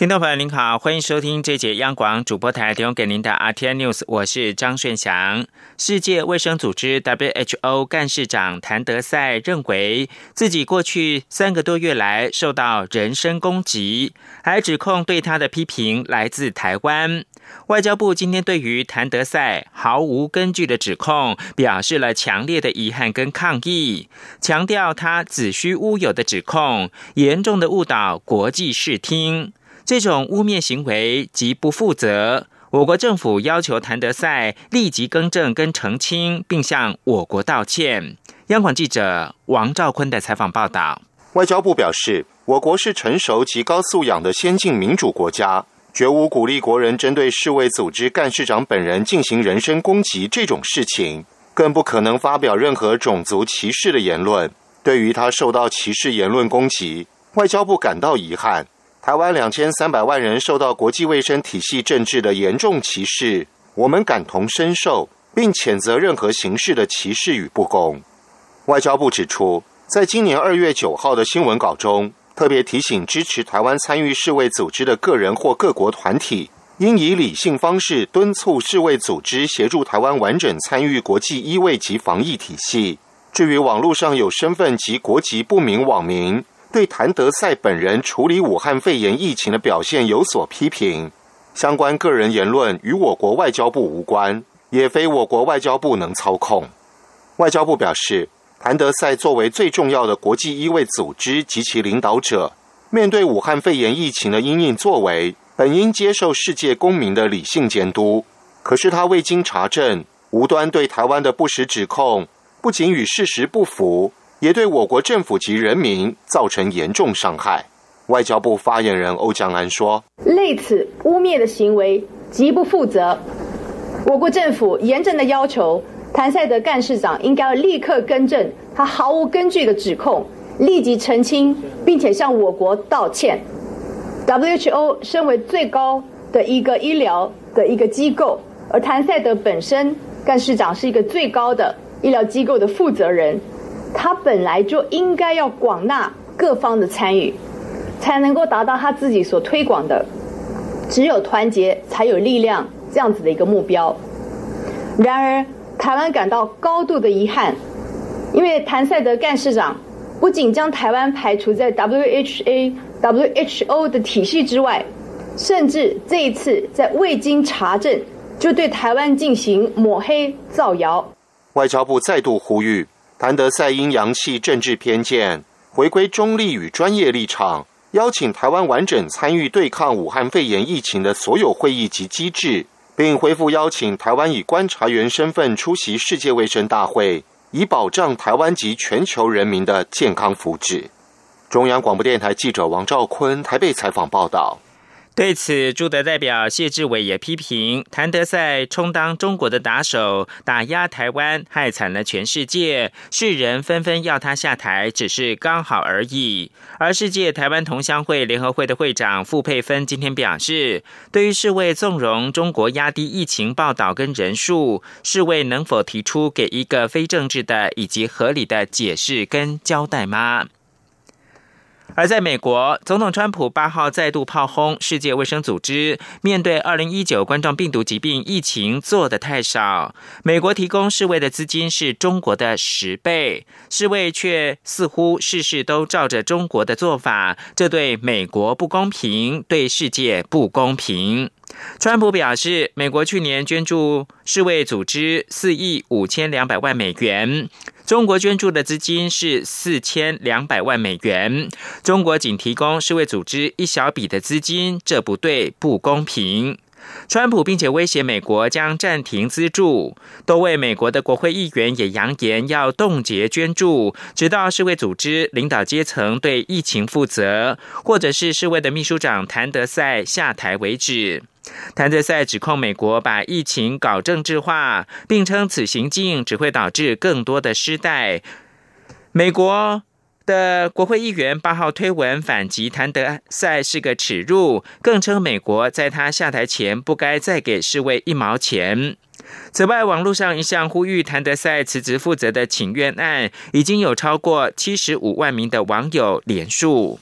听众朋友您好，欢迎收听这节央广主播台提供给您的 RT News，我是张顺祥。世界卫生组织 WHO 干事长谭德赛认为，自己过去三个多月来受到人身攻击，还指控对他的批评来自台湾。外交部今天对于谭德赛毫无根据的指控，表示了强烈的遗憾跟抗议，强调他子虚乌有的指控，严重的误导国际视听。这种污蔑行为极不负责，我国政府要求谭德赛立即更正跟澄清，并向我国道歉。央广记者王兆坤的采访报道。外交部表示，我国是成熟及高素养的先进民主国家，绝无鼓励国人针对世卫组织干事长本人进行人身攻击这种事情，更不可能发表任何种族歧视的言论。对于他受到歧视言论攻击，外交部感到遗憾。台湾两千三百万人受到国际卫生体系政治的严重歧视，我们感同身受，并谴责任何形式的歧视与不公。外交部指出，在今年二月九号的新闻稿中，特别提醒支持台湾参与世卫组织的个人或各国团体，应以理性方式敦促世卫组织协助台湾完整参与国际医卫及防疫体系。至于网络上有身份及国籍不明网民，对谭德赛本人处理武汉肺炎疫情的表现有所批评，相关个人言论与我国外交部无关，也非我国外交部能操控。外交部表示，谭德赛作为最重要的国际医卫组织及其领导者，面对武汉肺炎疫情的应应作为，本应接受世界公民的理性监督。可是他未经查证，无端对台湾的不实指控，不仅与事实不符。也对我国政府及人民造成严重伤害。外交部发言人欧江安说：“类此污蔑的行为极不负责。我国政府严正的要求谭赛德干事长应该要立刻更正他毫无根据的指控，立即澄清，并且向我国道歉。WHO 身为最高的一个医疗的一个机构，而谭赛德本身干事长是一个最高的医疗机构的负责人。”他本来就应该要广纳各方的参与，才能够达到他自己所推广的“只有团结才有力量”这样子的一个目标。然而，台湾感到高度的遗憾，因为谭赛德干事长不仅将台湾排除在 WHA、WHO 的体系之外，甚至这一次在未经查证就对台湾进行抹黑造谣。外交部再度呼吁。谭德赛因扬弃政治偏见，回归中立与专业立场，邀请台湾完整参与对抗武汉肺炎疫情的所有会议及机制，并恢复邀请台湾以观察员身份出席世界卫生大会，以保障台湾及全球人民的健康福祉。中央广播电台记者王兆坤台北采访报道。对此，驻德代表谢志伟也批评谭德赛充当中国的打手，打压台湾，害惨了全世界。世人纷纷要他下台，只是刚好而已。而世界台湾同乡会联合会的会长傅佩芬今天表示，对于世卫纵容中国压低疫情报道跟人数，世卫能否提出给一个非政治的以及合理的解释跟交代吗？而在美国，总统川普八号再度炮轰世界卫生组织，面对二零一九冠状病毒疾病疫情做的太少，美国提供世卫的资金是中国的十倍，世卫却似乎事事都照着中国的做法，这对美国不公平，对世界不公平。川普表示，美国去年捐助世卫组织四亿五千两百万美元，中国捐助的资金是四千两百万美元，中国仅提供世卫组织一小笔的资金，这不对，不公平。川普并且威胁美国将暂停资助，多位美国的国会议员也扬言要冻结捐助，直到世卫组织领导阶层对疫情负责，或者是世卫的秘书长谭德赛下台为止。谭德赛指控美国把疫情搞政治化，并称此行径只会导致更多的失代。美国。的国会议员八号推文反击谭德赛是个耻辱，更称美国在他下台前不该再给世卫一毛钱。此外，网络上一项呼吁谭德赛辞职负责的请愿案，已经有超过七十五万名的网友连署。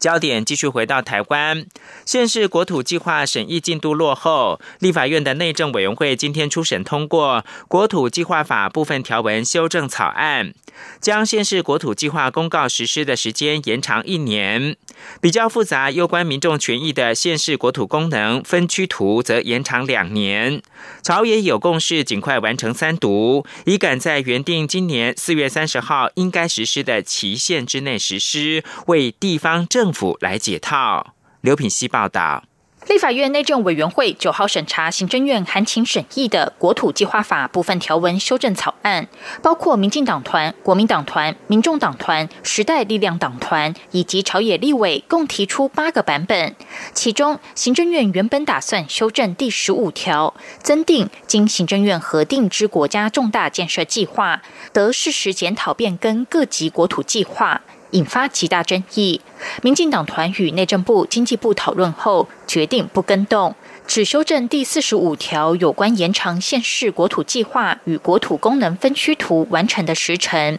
焦点继续回到台湾，县市国土计划审议进度落后，立法院的内政委员会今天初审通过国土计划法部分条文修正草案。将县市国土计划公告实施的时间延长一年，比较复杂攸关民众权益的县市国土功能分区图则延长两年。朝野有共识，尽快完成三读，以赶在原定今年四月三十号应该实施的期限之内实施，为地方政政府来解套。刘品希报道。立法院内政委员会九号审查行政院函请审议的国土计划法部分条文修正草案，包括民进党团、国民党团、民众党团、时代力量党团以及朝野立委共提出八个版本。其中，行政院原本打算修正第十五条，增订经行政院核定之国家重大建设计划，得适时检讨变更各级国土计划。引发极大争议。民进党团与内政部、经济部讨论后，决定不跟动，只修正第四十五条有关延长县市国土计划与国土功能分区图完成的时程。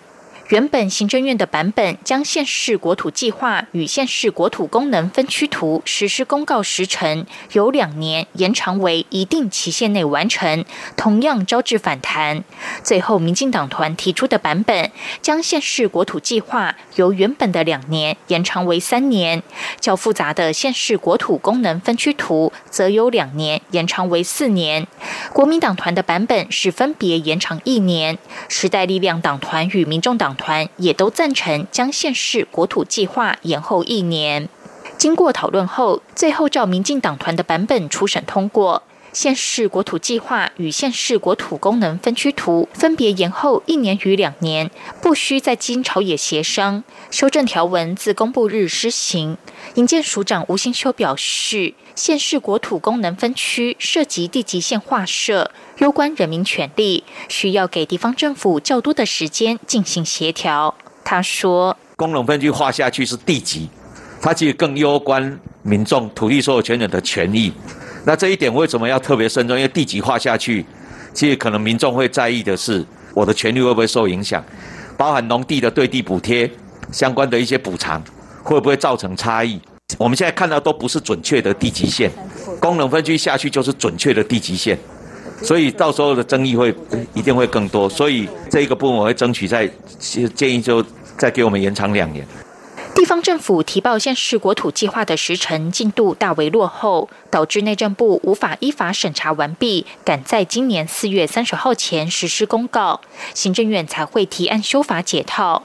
原本行政院的版本将县市国土计划与县市国土功能分区图实施公告时程由两年延长为一定期限内完成，同样招致反弹。最后，民进党团提出的版本将县市国土计划由原本的两年延长为三年，较复杂的县市国土功能分区图则由两年延长为四年。国民党团的版本是分别延长一年，时代力量党团与民众党。团也都赞成将县市国土计划延后一年。经过讨论后，最后照民进党团的版本初审通过，县市国土计划与县市国土功能分区图分别延后一年与两年，不需再经朝野协商。修正条文自公布日施行。营建署长吴新修表示，县市国土功能分区涉及地级线划设。攸关人民权利，需要给地方政府较多的时间进行协调。他说：“功能分区划下去是地级，它其实更攸关民众土地所有权人的权益。那这一点为什么要特别慎重？因为地级划下去，其实可能民众会在意的是我的权利会不会受影响，包含农地的对地补贴相关的一些补偿会不会造成差异？我们现在看到都不是准确的地级线，功能分区下去就是准确的地级线。”所以到时候的争议会一定会更多，所以这一个部分我会争取在建议就再给我们延长两年。地方政府提报县市国土计划的时程进度大为落后，导致内政部无法依法审查完毕，赶在今年四月三十号前实施公告，行政院才会提案修法解套。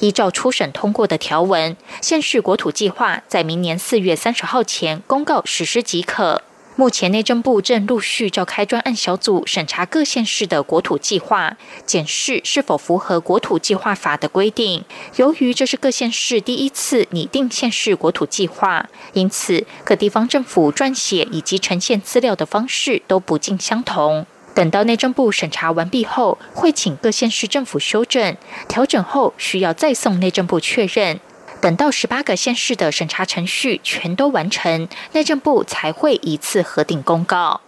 依照初审通过的条文，县市国土计划在明年四月三十号前公告实施即可。目前内政部正陆续召开专案小组审查各县市的国土计划，检视是否符合国土计划法的规定。由于这是各县市第一次拟定县市国土计划，因此各地方政府撰写以及呈现资料的方式都不尽相同。等到内政部审查完毕后，会请各县市政府修正、调整后，需要再送内政部确认。等到十八个县市的审查程序全都完成，内政部才会一次核定公告。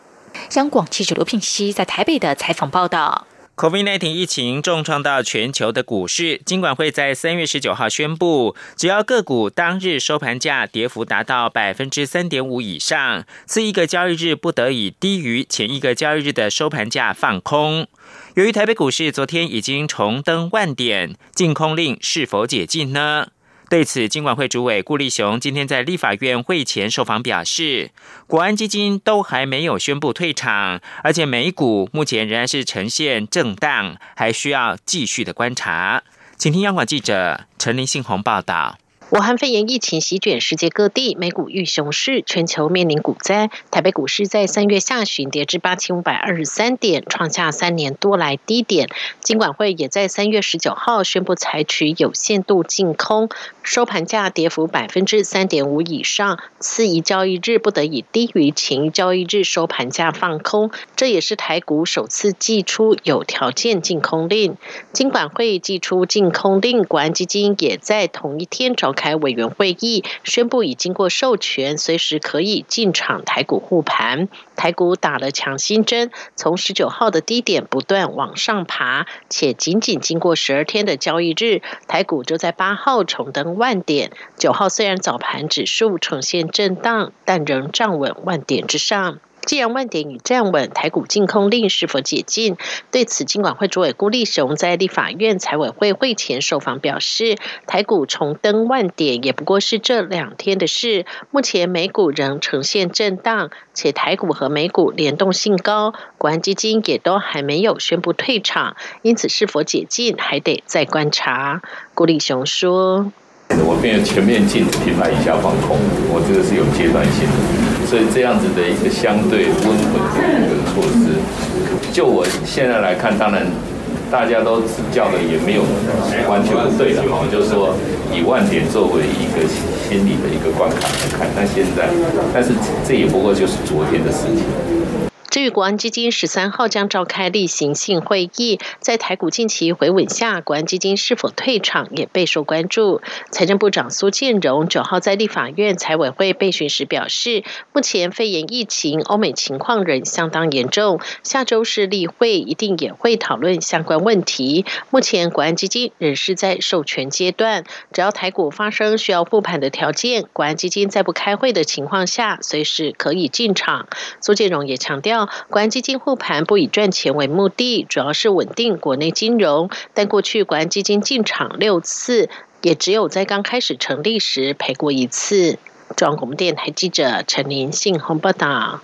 央广记者刘聘熙在台北的采访报道：COVID-19 疫情重创到全球的股市，金管会在三月十九号宣布，只要个股当日收盘价跌幅达到百分之三点五以上，次一个交易日不得以低于前一个交易日的收盘价放空。由于台北股市昨天已经重登万点，禁空令是否解禁呢？对此，金管会主委顾立雄今天在立法院会前受访表示，国安基金都还没有宣布退场，而且美股目前仍然是呈现震荡，还需要继续的观察。请听央广记者陈林信宏报道。武汉肺炎疫情席卷世界各地，美股遇熊市，全球面临股灾。台北股市在三月下旬跌至八千五百二十三点，创下三年多来低点。金管会也在三月十九号宣布采取有限度净空，收盘价跌幅百分之三点五以上，次一交易日不得以低于前一交易日收盘价放空。这也是台股首次寄出有条件净空令。金管会寄出净空令，国安基金也在同一天召开。开委员会议宣布，已经过授权，随时可以进场台股护盘。台股打了强心针，从十九号的低点不断往上爬，且仅仅经过十二天的交易日，台股就在八号重登万点。九号虽然早盘指数呈现震荡，但仍站稳万点之上。既然万点已站稳，台股净空令是否解禁？对此，金管会主委辜立雄在立法院财委会会前受访表示，台股重登万点也不过是这两天的事。目前美股仍呈现震荡，且台股和美股联动性高，国安基金也都还没有宣布退场，因此是否解禁还得再观察。辜立雄说：“我没有全面禁止品牌以下放空，我这个是有阶段性的。”所以这样子的一个相对温和的一个措施，就我现在来看，当然大家都指教的也没有完全不对的哈，就是说以万点作为一个心理的一个关卡来看，那现在，但是这也不过就是昨天的事情。至于国安基金十三号将召开例行性会议，在台股近期回稳下，国安基金是否退场也备受关注。财政部长苏建荣九号在立法院财委会备询时表示，目前肺炎疫情欧美情况仍相当严重，下周是例会一定也会讨论相关问题。目前国安基金仍是在授权阶段，只要台股发生需要复盘的条件，国安基金在不开会的情况下，随时可以进场。苏建荣也强调。国安基金护盘不以赚钱为目的，主要是稳定国内金融。但过去国安基金进场六次，也只有在刚开始成立时赔过一次。中央广播电台记者陈林信鸿报道。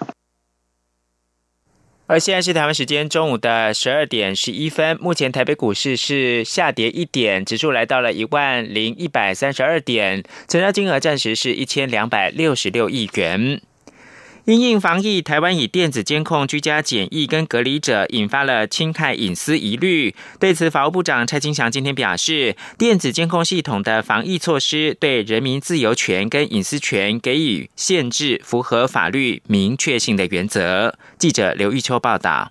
而现在是台湾时间中午的十二点十一分，目前台北股市是下跌一点，指数来到了一万零一百三十二点，成交金额暂时是一千两百六十六亿元。因应防疫，台湾以电子监控居家检疫跟隔离者，引发了侵害隐私疑虑。对此，法务部长蔡金祥今天表示，电子监控系统的防疫措施对人民自由权跟隐私权给予限制，符合法律明确性的原则。记者刘玉秋报道。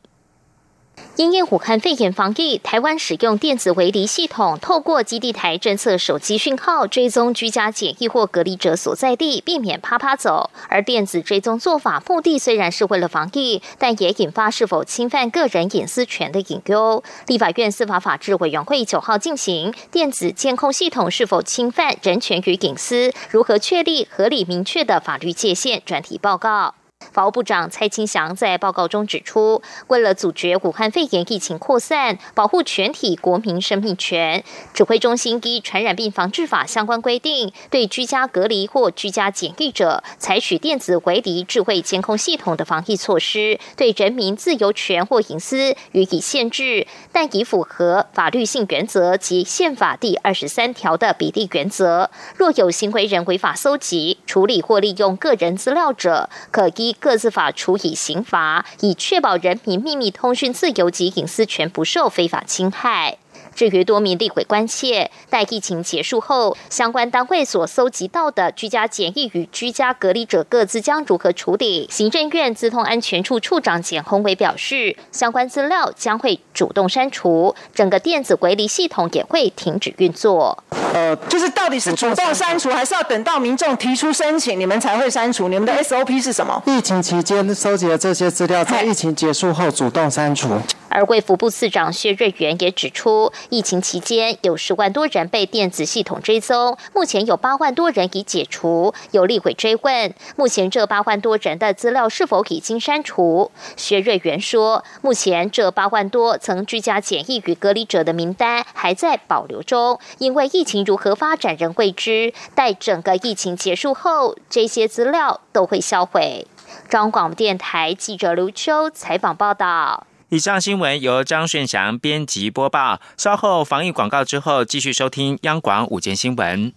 因应武汉肺炎防疫，台湾使用电子围篱系统，透过基地台侦测手机讯号，追踪居家检疫或隔离者所在地，避免趴趴走。而电子追踪做法目的虽然是为了防疫，但也引发是否侵犯个人隐私权的隐忧。立法院司法法制委员会九号进行电子监控系统是否侵犯人权与隐私，如何确立合理明确的法律界限专题报告。法务部长蔡清祥在报告中指出，为了阻绝武汉肺炎疫情扩散，保护全体国民生命权，指挥中心依《传染病防治法》相关规定，对居家隔离或居家检疫者，采取电子围篱智慧监控系统的防疫措施，对人民自由权或隐私予以限制，但已符合法律性原则及宪法第二十三条的比例原则。若有行为人违法搜集、处理或利用个人资料者，可依。各自法处以刑罚，以确保人民秘密通讯自由及隐私权不受非法侵害。至于多名立委关切，待疫情结束后，相关单位所搜集到的居家检疫与居家隔离者各自将如何处理？行政院资通安全处处长简宏伟表示，相关资料将会主动删除，整个电子隔离系统也会停止运作。呃，就是到底是主动删除，还是要等到民众提出申请，你们才会删除？你们的 SOP 是什么？疫情期间收集的这些资料，在疫情结束后主动删除。而卫福部次长薛瑞元也指出，疫情期间有十万多人被电子系统追踪，目前有八万多人已解除。有立委追问，目前这八万多人的资料是否已经删除？薛瑞元说，目前这八万多曾居家检疫与隔离者的名单还在保留中，因为疫情如何发展仍未知。待整个疫情结束后，这些资料都会销毁。中广电台记者刘秋采访报道。以上新闻由张顺祥编辑播报。稍后防疫广告之后，继续收听央广午间新闻。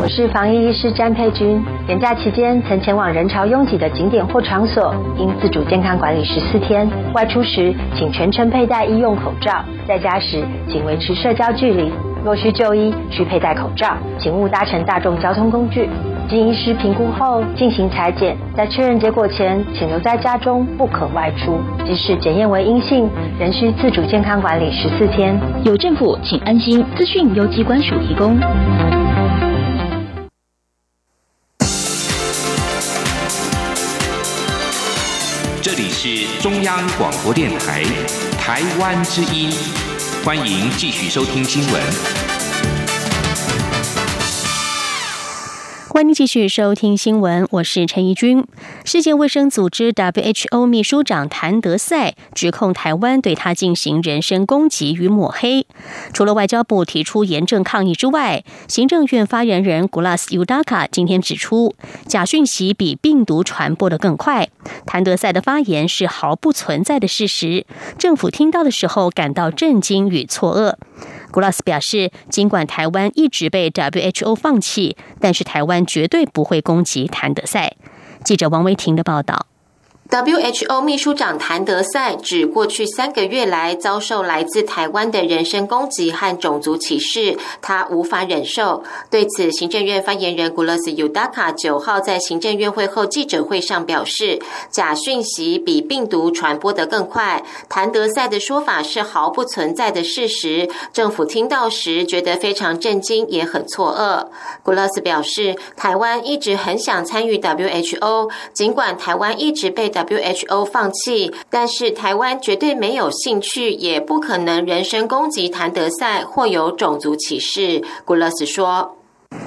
我是防疫医师詹佩君。年假期间曾前往人潮拥挤的景点或场所，应自主健康管理十四天。外出时请全程佩戴医用口罩，在家时请维持社交距离。若需就医，需佩戴口罩，请勿搭乘大众交通工具。经医师评估后进行裁剪，在确认结果前，请留在家中，不可外出。即使检验为阴性，仍需自主健康管理十四天。有政府，请安心。资讯由机关署提供。这里是中央广播电台台湾之音，欢迎继续收听新闻。欢迎继续收听新闻，我是陈怡君。世界卫生组织 WHO 秘书长谭德赛指控台湾对他进行人身攻击与抹黑。除了外交部提出严正抗议之外，行政院发言人 Glasudaka 今天指出，假讯息比病毒传播的更快。谭德赛的发言是毫不存在的事实，政府听到的时候感到震惊与错愕。古拉斯表示，尽管台湾一直被 WHO 放弃，但是台湾绝对不会攻击谭德赛。记者王维婷的报道。WHO 秘书长谭德赛指，过去三个月来遭受来自台湾的人身攻击和种族歧视，他无法忍受。对此，行政院发言人古勒斯尤达卡九号在行政院会后记者会上表示，假讯息比病毒传播得更快。谭德赛的说法是毫不存在的事实，政府听到时觉得非常震惊，也很错愕。古勒斯表示，台湾一直很想参与 WHO，尽管台湾一直被 WHO 放弃，但是台湾绝对没有兴趣，也不可能人身攻击谭德赛或有种族歧视。古勒斯说：“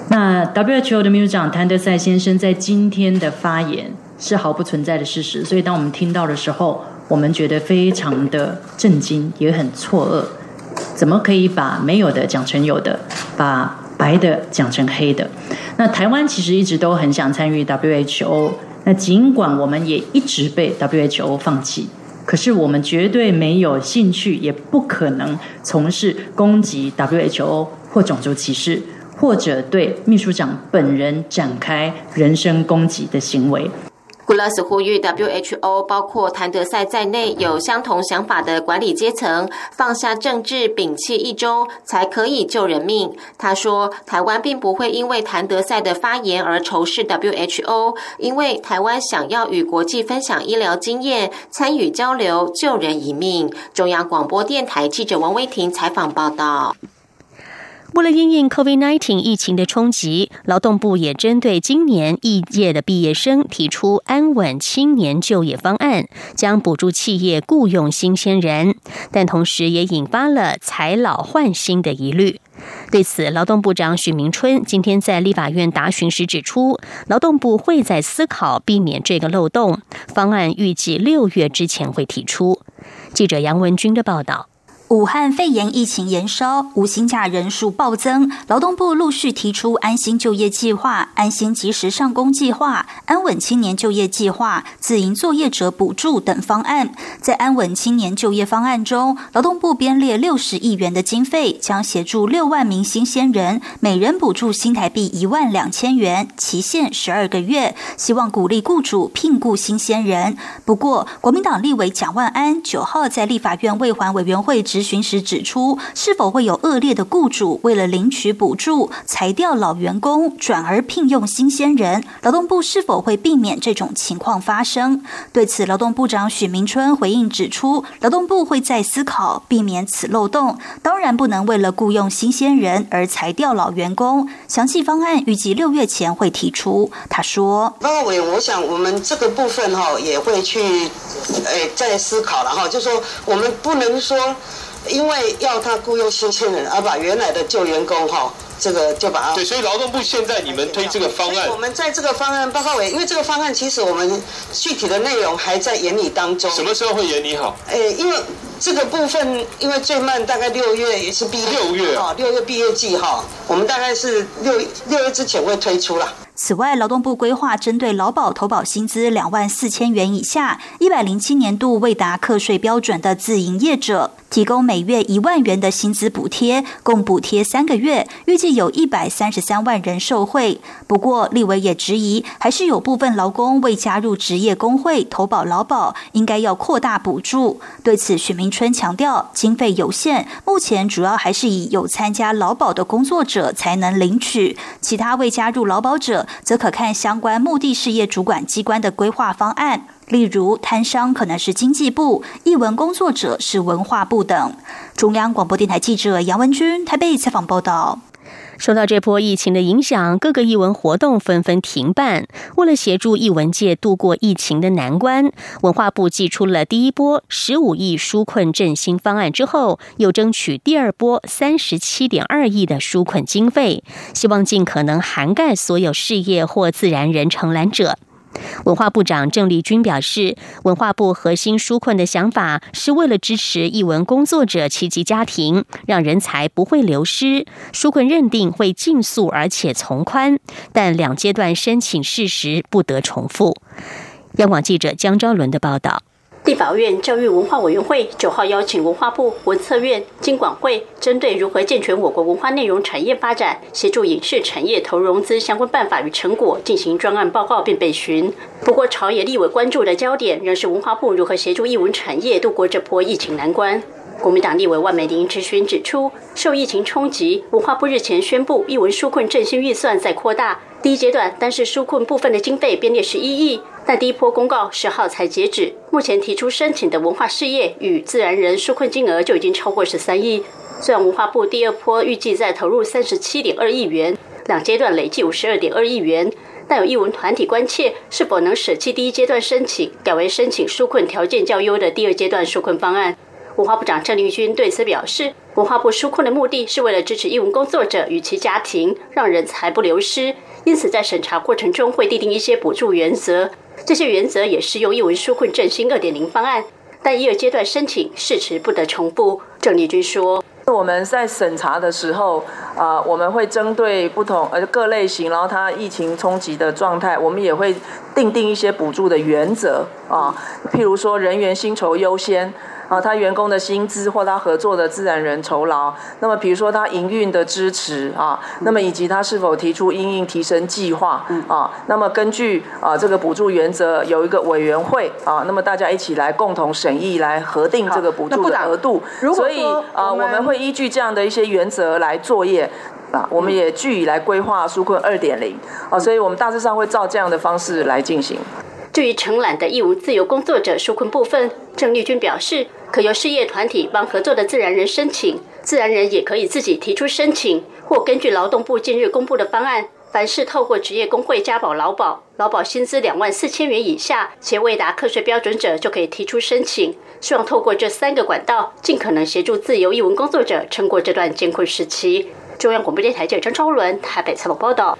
那 WHO 的秘书长谭德赛先生在今天的发言是毫不存在的事实，所以当我们听到的时候，我们觉得非常的震惊，也很错愕。怎么可以把没有的讲成有的，把白的讲成黑的？那台湾其实一直都很想参与 WHO。”那尽管我们也一直被 WHO 放弃，可是我们绝对没有兴趣，也不可能从事攻击 WHO 或种族歧视，或者对秘书长本人展开人身攻击的行为。古拉斯呼吁 WHO，包括谭德赛在内有相同想法的管理阶层放下政治，摒弃一周，才可以救人命。他说，台湾并不会因为谭德赛的发言而仇视 WHO，因为台湾想要与国际分享医疗经验，参与交流，救人一命。中央广播电台记者王威婷采访报道。为了应应 COVID-19 疫情的冲击，劳动部也针对今年毕业的毕业生提出安稳青年就业方案，将补助企业雇佣新鲜人，但同时也引发了裁老换新的疑虑。对此，劳动部长许明春今天在立法院答询时指出，劳动部会在思考避免这个漏洞，方案预计六月之前会提出。记者杨文军的报道。武汉肺炎疫情延烧，无薪假人数暴增，劳动部陆续提出安心就业计划、安心及时上工计划、安稳青年就业计划、自营作业者补助等方案。在安稳青年就业方案中，劳动部编列六十亿元的经费，将协助六万名新鲜人，每人补助新台币一万两千元，期限十二个月，希望鼓励雇主聘雇新鲜人。不过，国民党立委蒋万安九号在立法院未还委员会质询时指出，是否会有恶劣的雇主为了领取补助裁掉老员工，转而聘用新鲜人？劳动部是否会避免这种情况发生？对此，劳动部长许明春回应指出，劳动部会在思考避免此漏洞，当然不能为了雇佣新鲜人而裁掉老员工。详细方案预计六月前会提出。他说：“那我，我想我们这个部分哈也会去，诶，在思考了哈，就说我们不能说。”因为要他雇佣新鲜人，而把原来的旧员工哈，这个就把他对，所以劳动部现在你们推这个方案，我们在这个方案报告委，因为这个方案其实我们具体的内容还在研拟当中。什么时候会研拟好？哎，因为这个部分，因为最慢大概六月也是毕业，六月哦，六月毕业季哈，我们大概是六六月之前会推出了。此外，劳动部规划针对劳保投保薪资两万四千元以下、一百零七年度未达课税标准的自营业者。提供每月一万元的薪资补贴，共补贴三个月，预计有一百三十三万人受惠。不过，立委也质疑，还是有部分劳工未加入职业工会投保劳保，应该要扩大补助。对此，许明春强调，经费有限，目前主要还是以有参加劳保的工作者才能领取，其他未加入劳保者，则可看相关目的事业主管机关的规划方案。例如，摊商可能是经济部，译文工作者是文化部等。中央广播电台记者杨文君台北采访报道。受到这波疫情的影响，各个艺文活动纷纷停办。为了协助艺文界度过疫情的难关，文化部寄出了第一波十五亿纾困振兴方案之后，又争取第二波三十七点二亿的纾困经费，希望尽可能涵盖所有事业或自然人承揽者。文化部长郑丽君表示，文化部核心纾困的想法是为了支持译文工作者及其家庭，让人才不会流失。纾困认定会尽速而且从宽，但两阶段申请事实不得重复。央广记者江昭伦的报道。立法院教育文化委员会九号邀请文化部、文策院、经管会，针对如何健全我国文化内容产业发展、协助影视产业投融资相关办法与成果，进行专案报告并备询。不过，朝野立委关注的焦点仍是文化部如何协助艺文产业度过这波疫情难关。国民党立委万美玲质询指出，受疫情冲击，文化部日前宣布艺文纾困振兴预算再扩大，第一阶段单是纾困部分的经费编列十一亿，但第一波公告十号才截止，目前提出申请的文化事业与自然人纾困金额就已经超过十三亿。虽然文化部第二波预计再投入三十七点二亿元，两阶段累计五十二点二亿元，但有艺文团体关切是否能舍弃第一阶段申请，改为申请纾困条件较优的第二阶段纾困方案。文化部长郑丽君对此表示，文化部纾困的目的是为了支持艺文工作者与其家庭，让人才不流失。因此，在审查过程中会订定一些补助原则，这些原则也适用一文纾困振兴二点零方案。但一二阶段申请事迟不得重复。郑丽君说：“我们在审查的时候，啊，我们会针对不同呃各类型，然后它疫情冲击的状态，我们也会定定一些补助的原则啊，譬如说人员薪酬优先。”啊，他员工的薪资或他合作的自然人酬劳，那么比如说他营运的支持啊，那么以及他是否提出营运提升计划啊，那么根据啊这个补助原则有一个委员会啊，那么大家一起来共同审议来核定这个补助的额度，所以啊我们会依据这样的一些原则来作业啊，我们也据以来规划纾困二点零啊，所以我们大致上会照这样的方式来进行。至于承揽的义务自由工作者纾困部分，郑丽君表示。可由事业团体帮合作的自然人申请，自然人也可以自己提出申请，或根据劳动部近日公布的方案，凡是透过职业工会加保劳保，劳保薪资两万四千元以下且未达课税标准者，就可以提出申请。希望透过这三个管道，尽可能协助自由译文工作者撑过这段艰困时期。中央广播电台记者张超伦台北采访报道。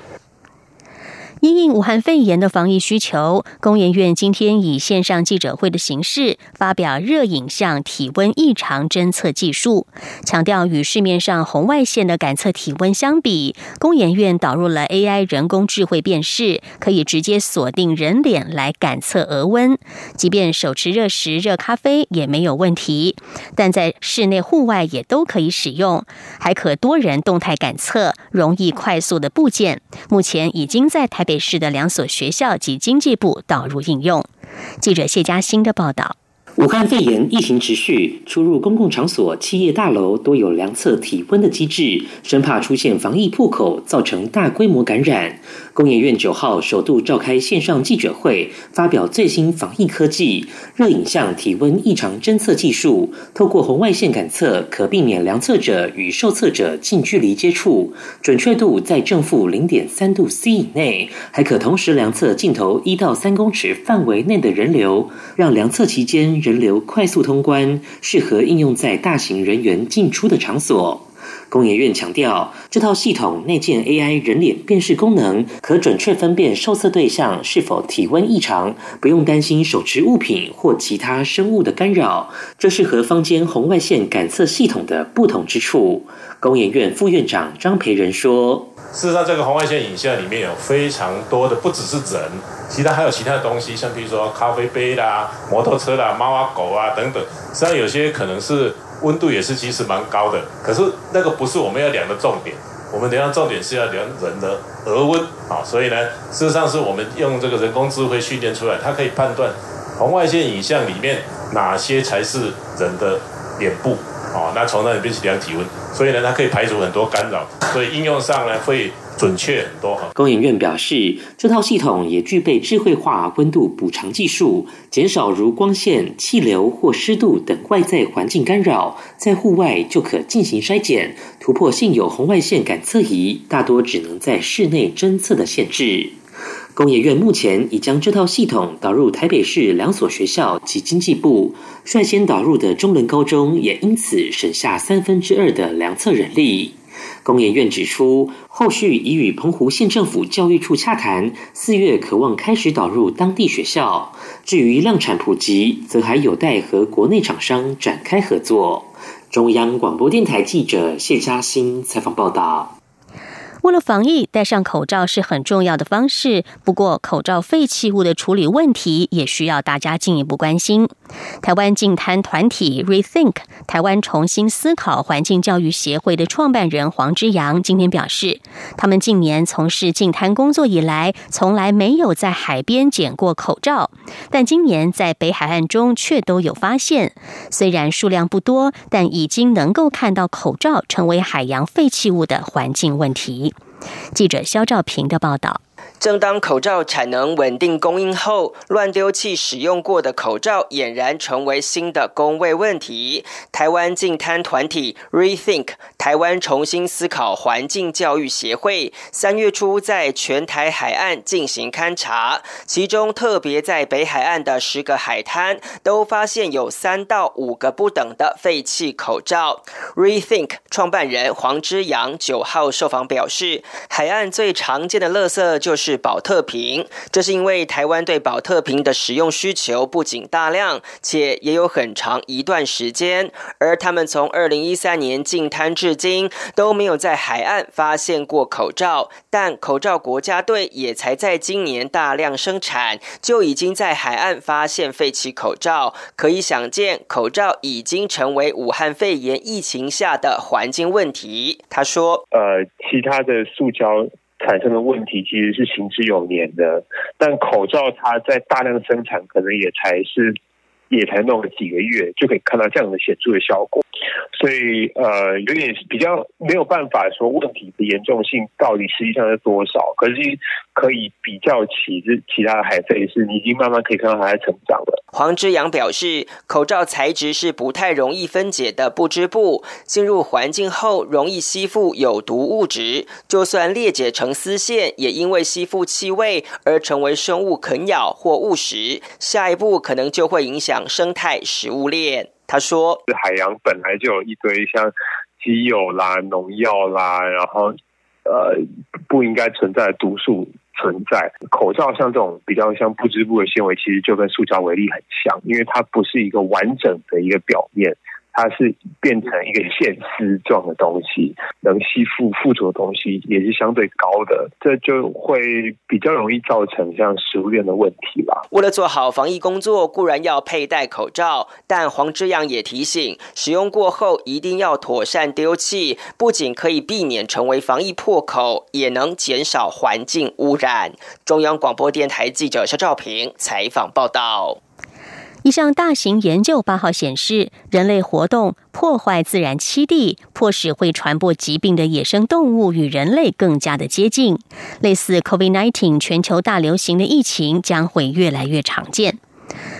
因应武汉肺炎的防疫需求，工研院今天以线上记者会的形式发表热影像体温异常侦测技术，强调与市面上红外线的感测体温相比，工研院导入了 AI 人工智慧辨识，可以直接锁定人脸来感测额温，即便手持热食、热咖啡也没有问题。但在室内、户外也都可以使用，还可多人动态感测，容易快速的部件。目前已经在台。北市的两所学校及经济部导入应用。记者谢佳欣的报道。武汉肺炎疫情持续，出入公共场所、企业大楼都有量测体温的机制，生怕出现防疫破口，造成大规模感染。工研院九号首度召开线上记者会，发表最新防疫科技热影像体温异常侦测技术，透过红外线感测，可避免量测者与受测者近距离接触，准确度在正负零点三度 C 以内，还可同时量测镜头一到三公尺范围内的人流，让量测期间。人流快速通关，适合应用在大型人员进出的场所。工研院强调，这套系统内建 AI 人脸辨识功能，可准确分辨受测对象是否体温异常，不用担心手持物品或其他生物的干扰。这是和坊间红外线感测系统的不同之处。工研院副院长张培仁说：“事实上，这个红外线影像里面有非常多的，不只是人，其他还有其他的东西，像比如说咖啡杯啦、摩托车啦、猫啊、狗啊等等。实际上，有些可能是。”温度也是其实蛮高的，可是那个不是我们要量的重点，我们等下重点是要量人的额温啊，所以呢，事实上是我们用这个人工智慧训练出来，它可以判断红外线影像里面哪些才是人的脸部啊，那从那里边去量体温，所以呢，它可以排除很多干扰，所以应用上呢会。准确很多哈。工研院表示，这套系统也具备智慧化温度补偿技术，减少如光线、气流或湿度等外在环境干扰，在户外就可进行筛检，突破现有红外线感测仪大多只能在室内侦测的限制。工研院目前已将这套系统导入台北市两所学校及经济部，率先导入的中仑高中也因此省下三分之二的量测人力。工研院指出，后续已与澎湖县政府教育处洽谈，四月渴望开始导入当地学校。至于量产普及，则还有待和国内厂商展开合作。中央广播电台记者谢嘉欣采访报道。为了防疫，戴上口罩是很重要的方式。不过，口罩废弃物的处理问题也需要大家进一步关心。台湾净滩团体 Rethink 台湾重新思考环境教育协会的创办人黄之阳今天表示，他们近年从事净滩工作以来，从来没有在海边捡过口罩，但今年在北海岸中却都有发现。虽然数量不多，但已经能够看到口罩成为海洋废弃物的环境问题。记者肖兆平的报道。正当口罩产能稳定供应后，乱丢弃使用过的口罩俨然成为新的工位问题。台湾净滩团体 Rethink 台湾重新思考环境教育协会三月初在全台海岸进行勘查，其中特别在北海岸的十个海滩都发现有三到五个不等的废弃口罩。Rethink 创办人黄之阳九号受访表示，海岸最常见的垃圾就是。是保特瓶，这是因为台湾对保特瓶的使用需求不仅大量，且也有很长一段时间。而他们从二零一三年进滩至今都没有在海岸发现过口罩，但口罩国家队也才在今年大量生产，就已经在海岸发现废弃口罩。可以想见，口罩已经成为武汉肺炎疫情下的环境问题。他说：“呃，其他的塑胶。”产生的问题其实是行之有年的，但口罩它在大量生产，可能也才是。也才弄了几个月，就可以看到这样的显著的效果，所以呃，有点比较没有办法说问题的严重性到底实际上是多少。可是可以比较起这其他的海废是，你已经慢慢可以看到它在成长了。黄之阳表示，口罩材质是不太容易分解的不织布，进入环境后容易吸附有毒物质，就算裂解成丝线，也因为吸附气味而成为生物啃咬或误食，下一步可能就会影响。生态食物链，他说：“海洋本来就有一堆像机油啦、农药啦，然后呃不应该存在的毒素存在。口罩像这种比较像不织布的纤维，其实就跟塑胶为例很像，因为它不是一个完整的一个表面。”它是变成一个线丝状的东西，能吸附附着的东西也是相对高的，这就会比较容易造成像食物链的问题吧。为了做好防疫工作，固然要佩戴口罩，但黄之阳也提醒，使用过后一定要妥善丢弃，不仅可以避免成为防疫破口，也能减少环境污染。中央广播电台记者肖照平采访报道。一项大型研究八号显示，人类活动破坏自然栖地，迫使会传播疾病的野生动物与人类更加的接近。类似 COVID-19 全球大流行的疫情将会越来越常见。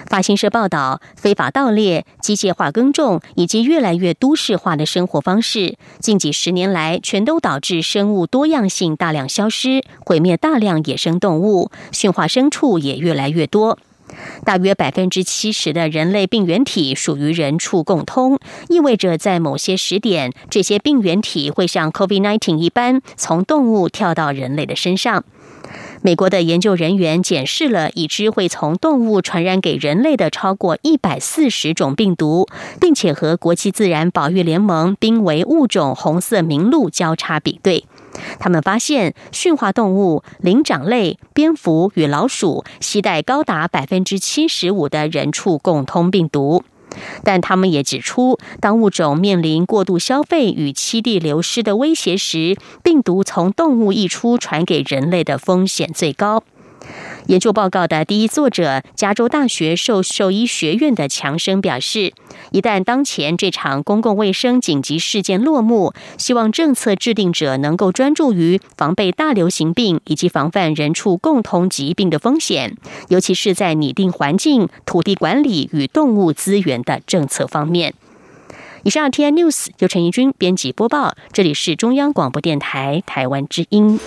法新社报道，非法盗猎、机械化耕种以及越来越都市化的生活方式，近几十年来全都导致生物多样性大量消失，毁灭大量野生动物，驯化牲畜也越来越多。大约百分之七十的人类病原体属于人畜共通，意味着在某些时点，这些病原体会像 COVID-19 一般从动物跳到人类的身上。美国的研究人员检视了已知会从动物传染给人类的超过一百四十种病毒，并且和国际自然保育联盟濒危物种红色名录交叉比对。他们发现，驯化动物、灵长类、蝙蝠与老鼠携带高达百分之七十五的人畜共通病毒。但他们也指出，当物种面临过度消费与栖地流失的威胁时，病毒从动物溢出传给人类的风险最高。研究报告的第一作者，加州大学兽兽医学院的强生表示，一旦当前这场公共卫生紧急事件落幕，希望政策制定者能够专注于防备大流行病以及防范人畜共同疾病的风险，尤其是在拟定环境、土地管理与动物资源的政策方面。以上 T N News 由陈怡君编辑播报，这里是中央广播电台台湾之音。